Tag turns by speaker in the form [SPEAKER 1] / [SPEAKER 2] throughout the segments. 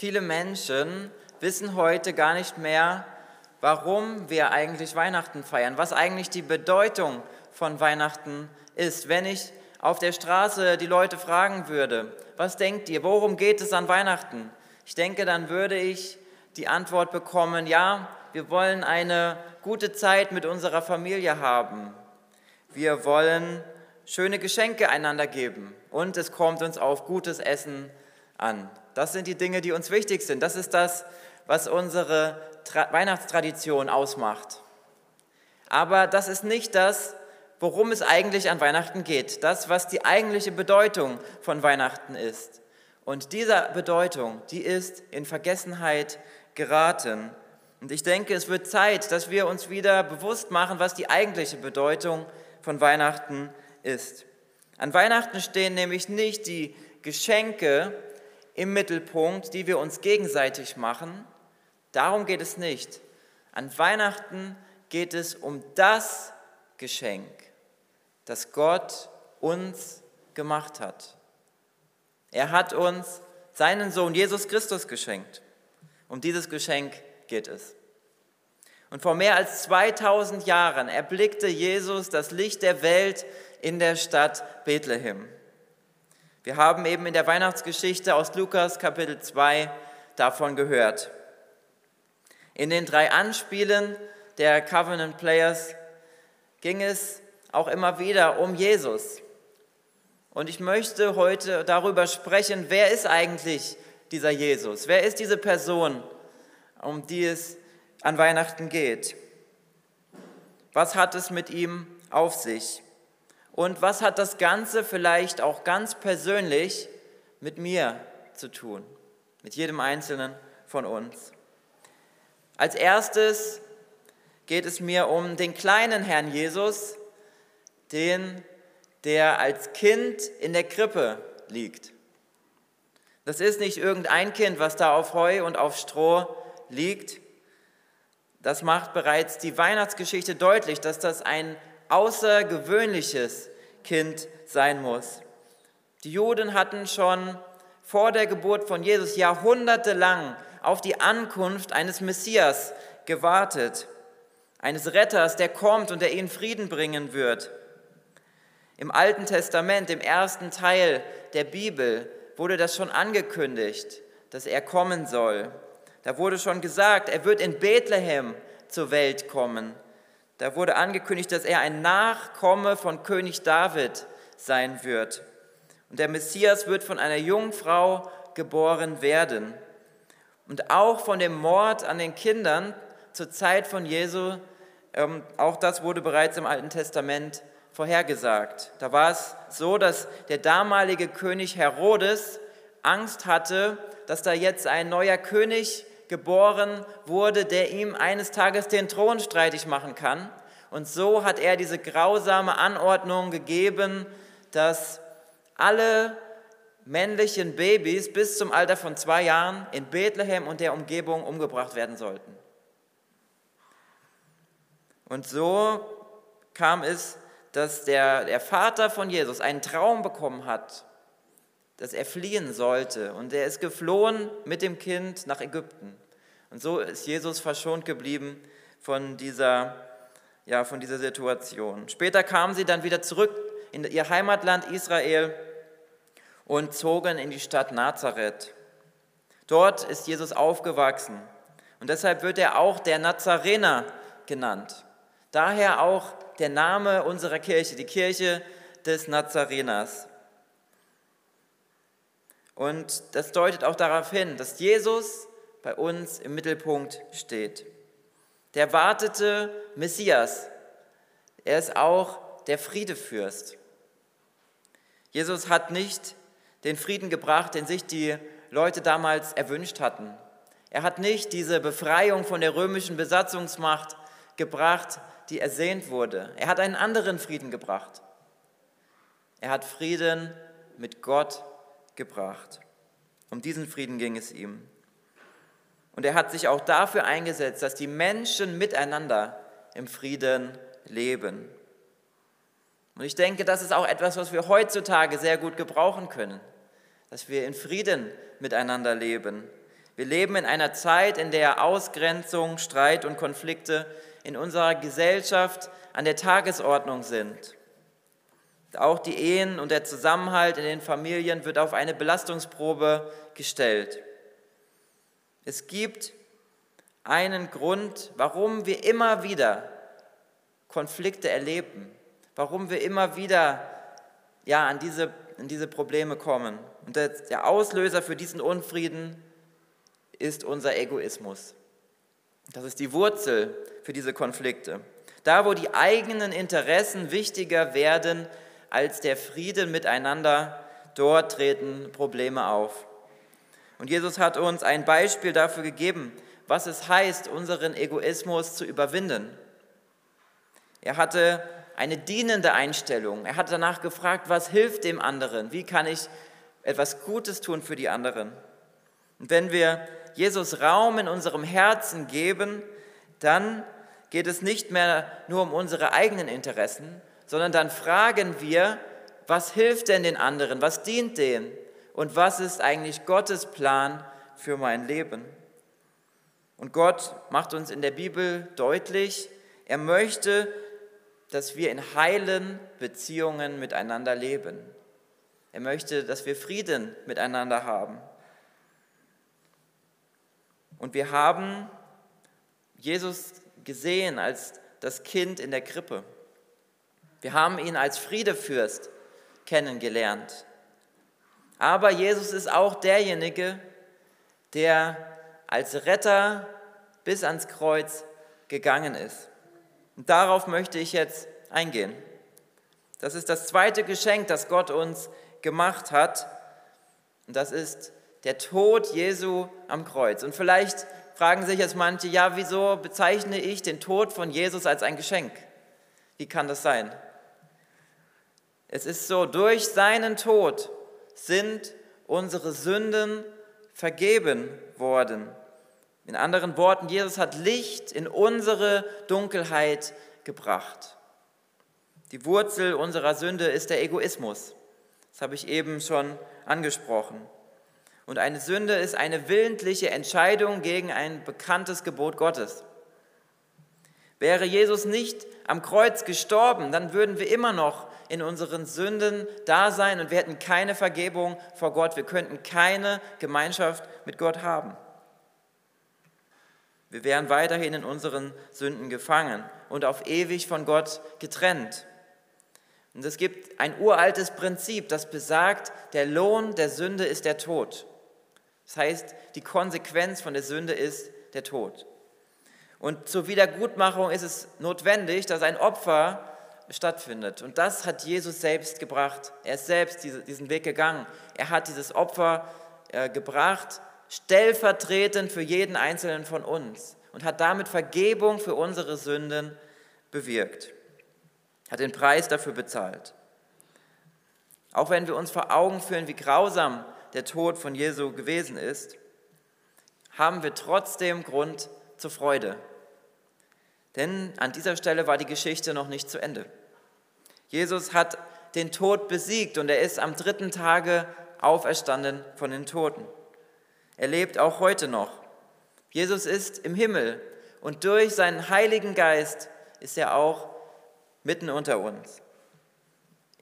[SPEAKER 1] viele Menschen wissen heute gar nicht mehr, warum wir eigentlich Weihnachten feiern, was eigentlich die Bedeutung von Weihnachten ist. Wenn ich auf der Straße die Leute fragen würde, was denkt ihr, worum geht es an Weihnachten? Ich denke, dann würde ich die Antwort bekommen, ja, wir wollen eine gute Zeit mit unserer Familie haben. Wir wollen schöne Geschenke einander geben und es kommt uns auf gutes Essen an. Das sind die Dinge, die uns wichtig sind. Das ist das, was unsere Tra Weihnachtstradition ausmacht. Aber das ist nicht das, worum es eigentlich an Weihnachten geht. Das, was die eigentliche Bedeutung von Weihnachten ist. Und dieser Bedeutung, die ist in Vergessenheit geraten. Und ich denke, es wird Zeit, dass wir uns wieder bewusst machen, was die eigentliche Bedeutung von Weihnachten ist. An Weihnachten stehen nämlich nicht die Geschenke im Mittelpunkt, die wir uns gegenseitig machen. Darum geht es nicht. An Weihnachten geht es um das Geschenk, das Gott uns gemacht hat. Er hat uns seinen Sohn Jesus Christus geschenkt. Um dieses Geschenk geht es. Und vor mehr als 2000 Jahren erblickte Jesus das Licht der Welt in der Stadt Bethlehem. Wir haben eben in der Weihnachtsgeschichte aus Lukas Kapitel 2 davon gehört. In den drei Anspielen der Covenant Players ging es auch immer wieder um Jesus. Und ich möchte heute darüber sprechen, wer ist eigentlich dieser Jesus? Wer ist diese Person, um die es an Weihnachten geht? Was hat es mit ihm auf sich? Und was hat das Ganze vielleicht auch ganz persönlich mit mir zu tun? Mit jedem Einzelnen von uns. Als erstes geht es mir um den kleinen Herrn Jesus, den, der als Kind in der Krippe liegt. Das ist nicht irgendein Kind, was da auf Heu und auf Stroh liegt. Das macht bereits die Weihnachtsgeschichte deutlich, dass das ein außergewöhnliches Kind sein muss. Die Juden hatten schon vor der Geburt von Jesus jahrhundertelang auf die Ankunft eines Messias gewartet, eines Retters, der kommt und der ihnen Frieden bringen wird. Im Alten Testament, im ersten Teil der Bibel, wurde das schon angekündigt, dass er kommen soll. Da wurde schon gesagt, er wird in Bethlehem zur Welt kommen. Da wurde angekündigt, dass er ein Nachkomme von König David sein wird. Und der Messias wird von einer Jungfrau geboren werden. Und auch von dem Mord an den Kindern zur Zeit von Jesu, ähm, auch das wurde bereits im Alten Testament vorhergesagt. Da war es so, dass der damalige König Herodes Angst hatte, dass da jetzt ein neuer König geboren wurde, der ihm eines Tages den Thron streitig machen kann. Und so hat er diese grausame Anordnung gegeben, dass alle männlichen Babys bis zum Alter von zwei Jahren in Bethlehem und der Umgebung umgebracht werden sollten. Und so kam es, dass der, der Vater von Jesus einen Traum bekommen hat, dass er fliehen sollte. Und er ist geflohen mit dem Kind nach Ägypten. Und so ist Jesus verschont geblieben von dieser, ja, von dieser Situation. Später kamen sie dann wieder zurück in ihr Heimatland Israel und zogen in die Stadt Nazareth. Dort ist Jesus aufgewachsen und deshalb wird er auch der Nazarener genannt. Daher auch der Name unserer Kirche, die Kirche des Nazareners. Und das deutet auch darauf hin, dass Jesus bei uns im Mittelpunkt steht. Der wartete Messias, er ist auch der Friedefürst. Jesus hat nicht den Frieden gebracht, den sich die Leute damals erwünscht hatten. Er hat nicht diese Befreiung von der römischen Besatzungsmacht gebracht, die ersehnt wurde. Er hat einen anderen Frieden gebracht. Er hat Frieden mit Gott gebracht. Um diesen Frieden ging es ihm. Und er hat sich auch dafür eingesetzt, dass die Menschen miteinander im Frieden leben. Und ich denke, das ist auch etwas, was wir heutzutage sehr gut gebrauchen können, dass wir in Frieden miteinander leben. Wir leben in einer Zeit, in der Ausgrenzung, Streit und Konflikte in unserer Gesellschaft an der Tagesordnung sind. Auch die Ehen und der Zusammenhalt in den Familien wird auf eine Belastungsprobe gestellt. Es gibt einen Grund, warum wir immer wieder Konflikte erleben, warum wir immer wieder ja, an, diese, an diese Probleme kommen. Und der, der Auslöser für diesen Unfrieden ist unser Egoismus. Das ist die Wurzel für diese Konflikte. Da, wo die eigenen Interessen wichtiger werden als der Frieden miteinander, dort treten Probleme auf. Und Jesus hat uns ein Beispiel dafür gegeben, was es heißt, unseren Egoismus zu überwinden. Er hatte eine dienende Einstellung. Er hat danach gefragt, was hilft dem anderen? Wie kann ich etwas Gutes tun für die anderen? Und wenn wir Jesus Raum in unserem Herzen geben, dann geht es nicht mehr nur um unsere eigenen Interessen, sondern dann fragen wir, was hilft denn den anderen, was dient denen und was ist eigentlich Gottes Plan für mein Leben. Und Gott macht uns in der Bibel deutlich, er möchte, dass wir in heilen Beziehungen miteinander leben. Er möchte, dass wir Frieden miteinander haben. Und wir haben Jesus gesehen als das Kind in der Krippe. Wir haben ihn als Friedefürst kennengelernt. Aber Jesus ist auch derjenige, der als Retter bis ans Kreuz gegangen ist. Und darauf möchte ich jetzt eingehen. Das ist das zweite Geschenk, das Gott uns gemacht hat. Und das ist der Tod Jesu am Kreuz. Und vielleicht fragen sich jetzt manche, ja, wieso bezeichne ich den Tod von Jesus als ein Geschenk? Wie kann das sein? Es ist so, durch seinen Tod sind unsere Sünden vergeben worden. In anderen Worten, Jesus hat Licht in unsere Dunkelheit gebracht. Die Wurzel unserer Sünde ist der Egoismus. Das habe ich eben schon angesprochen. Und eine Sünde ist eine willentliche Entscheidung gegen ein bekanntes Gebot Gottes. Wäre Jesus nicht am Kreuz gestorben, dann würden wir immer noch in unseren Sünden da sein und wir hätten keine Vergebung vor Gott. Wir könnten keine Gemeinschaft mit Gott haben. Wir wären weiterhin in unseren Sünden gefangen und auf ewig von Gott getrennt. Und es gibt ein uraltes Prinzip, das besagt, der Lohn der Sünde ist der Tod. Das heißt, die Konsequenz von der Sünde ist der Tod. Und zur Wiedergutmachung ist es notwendig, dass ein Opfer stattfindet. Und das hat Jesus selbst gebracht. Er ist selbst diesen Weg gegangen. Er hat dieses Opfer äh, gebracht, stellvertretend für jeden einzelnen von uns und hat damit Vergebung für unsere Sünden bewirkt. Hat den Preis dafür bezahlt. Auch wenn wir uns vor Augen führen, wie grausam der Tod von Jesu gewesen ist, haben wir trotzdem Grund zur Freude. Denn an dieser Stelle war die Geschichte noch nicht zu Ende. Jesus hat den Tod besiegt und er ist am dritten Tage auferstanden von den Toten. Er lebt auch heute noch. Jesus ist im Himmel und durch seinen Heiligen Geist ist er auch mitten unter uns.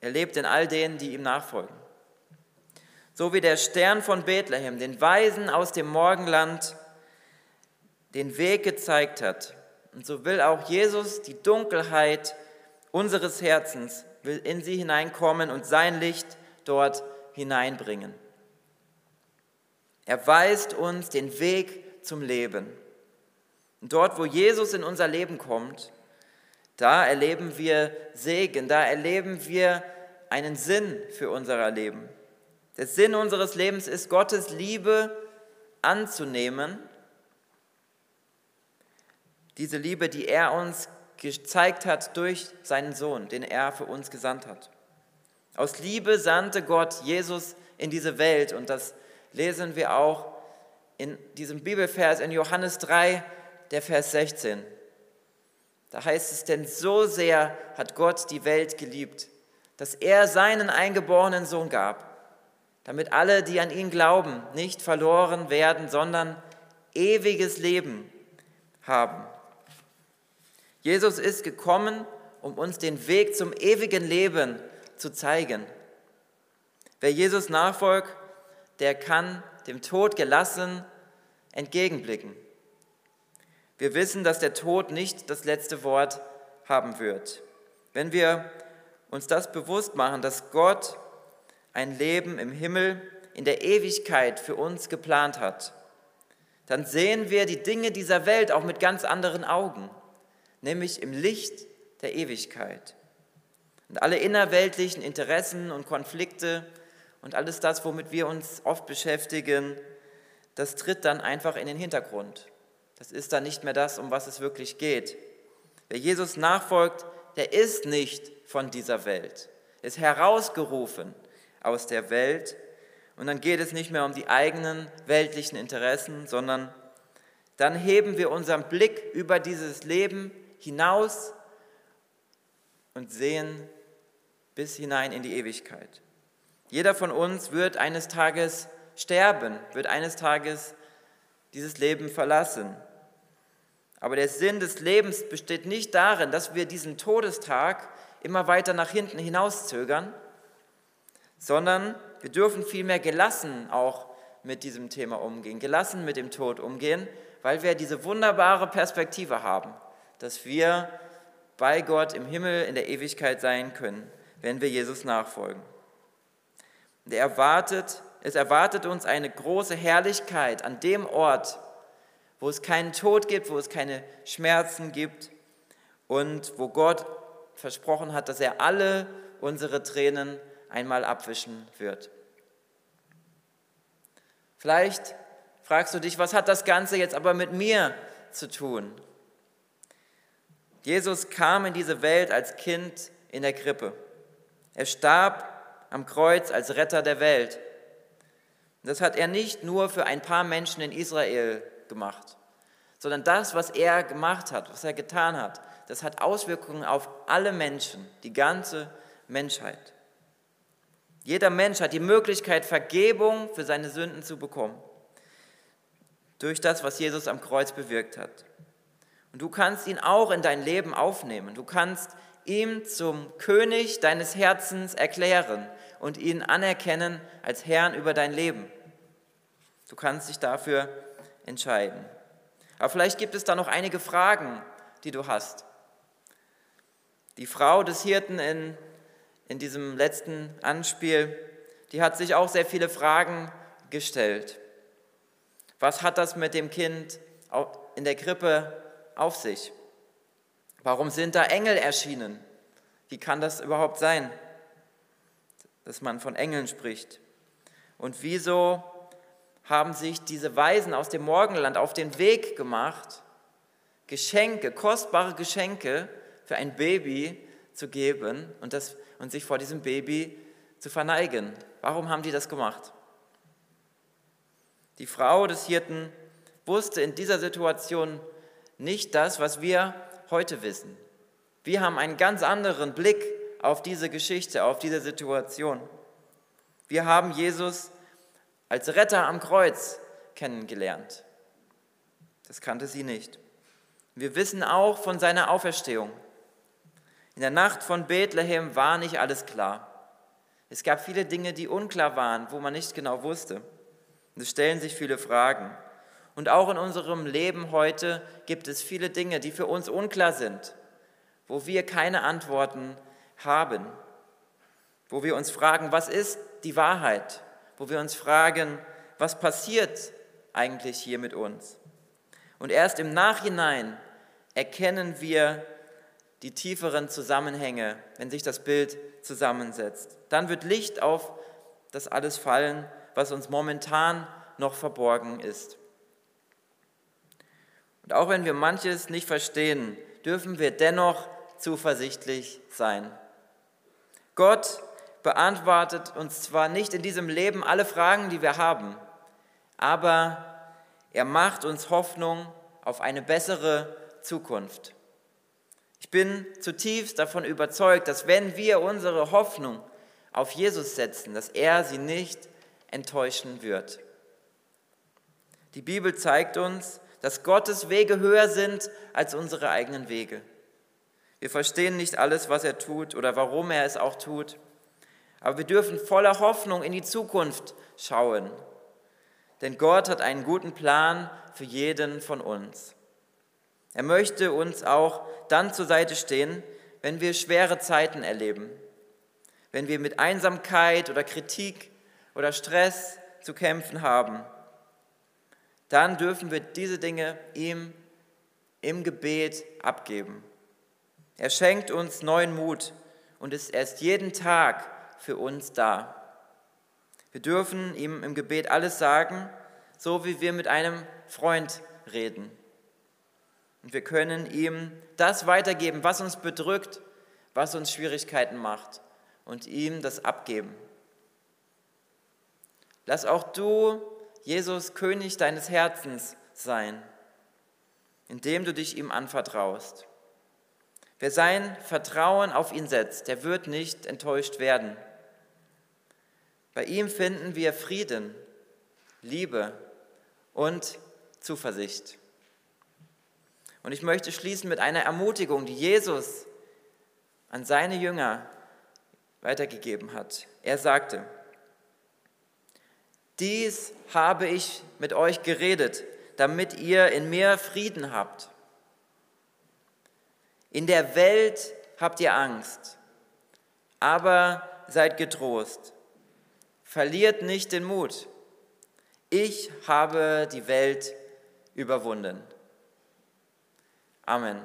[SPEAKER 1] Er lebt in all denen, die ihm nachfolgen. So wie der Stern von Bethlehem den Weisen aus dem Morgenland den Weg gezeigt hat, und so will auch Jesus die Dunkelheit unseres Herzens will in sie hineinkommen und sein Licht dort hineinbringen. Er weist uns den Weg zum Leben. Und dort, wo Jesus in unser Leben kommt, da erleben wir Segen, da erleben wir einen Sinn für unser Leben. Der Sinn unseres Lebens ist, Gottes Liebe anzunehmen. Diese Liebe, die er uns gezeigt hat durch seinen Sohn, den er für uns gesandt hat. Aus Liebe sandte Gott Jesus in diese Welt und das lesen wir auch in diesem Bibelvers in Johannes 3, der Vers 16. Da heißt es, denn so sehr hat Gott die Welt geliebt, dass er seinen eingeborenen Sohn gab, damit alle, die an ihn glauben, nicht verloren werden, sondern ewiges Leben haben. Jesus ist gekommen, um uns den Weg zum ewigen Leben zu zeigen. Wer Jesus nachfolgt, der kann dem Tod gelassen entgegenblicken. Wir wissen, dass der Tod nicht das letzte Wort haben wird. Wenn wir uns das bewusst machen, dass Gott ein Leben im Himmel in der Ewigkeit für uns geplant hat, dann sehen wir die Dinge dieser Welt auch mit ganz anderen Augen, nämlich im Licht der Ewigkeit. Und alle innerweltlichen Interessen und Konflikte und alles das, womit wir uns oft beschäftigen, das tritt dann einfach in den Hintergrund. Das ist dann nicht mehr das, um was es wirklich geht. Wer Jesus nachfolgt, der ist nicht von dieser Welt, ist herausgerufen aus der Welt. Und dann geht es nicht mehr um die eigenen weltlichen Interessen, sondern dann heben wir unseren Blick über dieses Leben hinaus und sehen bis hinein in die Ewigkeit. Jeder von uns wird eines Tages sterben, wird eines Tages dieses Leben verlassen. Aber der Sinn des Lebens besteht nicht darin, dass wir diesen Todestag immer weiter nach hinten hinauszögern, sondern wir dürfen vielmehr gelassen auch mit diesem Thema umgehen, gelassen mit dem Tod umgehen, weil wir diese wunderbare Perspektive haben, dass wir bei Gott im Himmel in der Ewigkeit sein können, wenn wir Jesus nachfolgen. Und er erwartet, es erwartet uns eine große Herrlichkeit an dem Ort, wo es keinen Tod gibt, wo es keine Schmerzen gibt und wo Gott versprochen hat, dass er alle unsere Tränen einmal abwischen wird. Vielleicht fragst du dich, was hat das Ganze jetzt aber mit mir zu tun? Jesus kam in diese Welt als Kind in der Krippe. Er starb am Kreuz als Retter der Welt. Das hat er nicht nur für ein paar Menschen in Israel gemacht, sondern das, was er gemacht hat, was er getan hat, das hat Auswirkungen auf alle Menschen, die ganze Menschheit. Jeder Mensch hat die Möglichkeit, Vergebung für seine Sünden zu bekommen, durch das, was Jesus am Kreuz bewirkt hat. Und du kannst ihn auch in dein Leben aufnehmen. Du kannst ihm zum König deines Herzens erklären und ihn anerkennen als Herrn über dein Leben. Du kannst dich dafür entscheiden. Aber vielleicht gibt es da noch einige Fragen, die du hast. Die Frau des Hirten in, in diesem letzten Anspiel, die hat sich auch sehr viele Fragen gestellt. Was hat das mit dem Kind in der Krippe auf sich? Warum sind da Engel erschienen? Wie kann das überhaupt sein, dass man von Engeln spricht? Und wieso haben sich diese Weisen aus dem Morgenland auf den Weg gemacht, Geschenke, kostbare Geschenke für ein Baby zu geben und, das, und sich vor diesem Baby zu verneigen. Warum haben die das gemacht? Die Frau des Hirten wusste in dieser Situation nicht das, was wir heute wissen. Wir haben einen ganz anderen Blick auf diese Geschichte, auf diese Situation. Wir haben Jesus als Retter am Kreuz kennengelernt. Das kannte sie nicht. Wir wissen auch von seiner Auferstehung. In der Nacht von Bethlehem war nicht alles klar. Es gab viele Dinge, die unklar waren, wo man nicht genau wusste. Und es stellen sich viele Fragen. Und auch in unserem Leben heute gibt es viele Dinge, die für uns unklar sind, wo wir keine Antworten haben, wo wir uns fragen, was ist die Wahrheit? wo wir uns fragen, was passiert eigentlich hier mit uns? Und erst im Nachhinein erkennen wir die tieferen Zusammenhänge, wenn sich das Bild zusammensetzt. Dann wird Licht auf das alles fallen, was uns momentan noch verborgen ist. Und auch wenn wir manches nicht verstehen, dürfen wir dennoch zuversichtlich sein. Gott beantwortet uns zwar nicht in diesem Leben alle Fragen, die wir haben, aber er macht uns Hoffnung auf eine bessere Zukunft. Ich bin zutiefst davon überzeugt, dass wenn wir unsere Hoffnung auf Jesus setzen, dass er sie nicht enttäuschen wird. Die Bibel zeigt uns, dass Gottes Wege höher sind als unsere eigenen Wege. Wir verstehen nicht alles, was er tut oder warum er es auch tut, aber wir dürfen voller Hoffnung in die Zukunft schauen. Denn Gott hat einen guten Plan für jeden von uns. Er möchte uns auch dann zur Seite stehen, wenn wir schwere Zeiten erleben, wenn wir mit Einsamkeit oder Kritik oder Stress zu kämpfen haben. Dann dürfen wir diese Dinge ihm im Gebet abgeben. Er schenkt uns neuen Mut und ist erst jeden Tag für uns da. Wir dürfen ihm im Gebet alles sagen, so wie wir mit einem Freund reden. Und wir können ihm das weitergeben, was uns bedrückt, was uns Schwierigkeiten macht und ihm das abgeben. Lass auch du Jesus König deines Herzens sein, indem du dich ihm anvertraust. Wer sein Vertrauen auf ihn setzt, der wird nicht enttäuscht werden. Bei ihm finden wir Frieden, Liebe und Zuversicht. Und ich möchte schließen mit einer Ermutigung, die Jesus an seine Jünger weitergegeben hat. Er sagte, dies habe ich mit euch geredet, damit ihr in mir Frieden habt. In der Welt habt ihr Angst, aber seid getrost. Verliert nicht den Mut. Ich habe die Welt überwunden. Amen.